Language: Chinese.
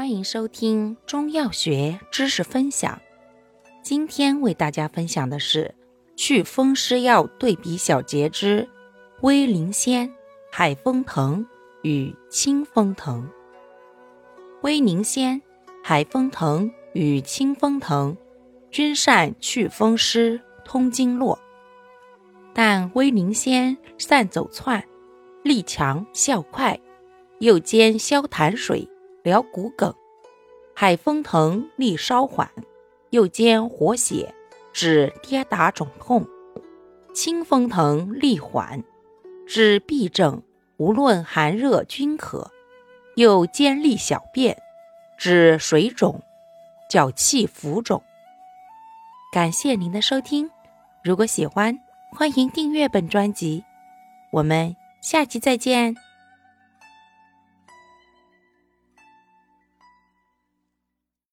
欢迎收听中药学知识分享。今天为大家分享的是祛风湿药对比小节之威灵仙、海风藤与清风藤。威灵仙、海风藤与清风藤均善祛风湿、通经络，但威灵仙善走窜，力强效快，又兼消痰水。疗骨梗，海风藤力稍缓，又兼活血，治跌打肿痛；清风藤力缓，治痹症，无论寒热均可，又兼利小便，治水肿、脚气浮肿。感谢您的收听，如果喜欢，欢迎订阅本专辑，我们下期再见。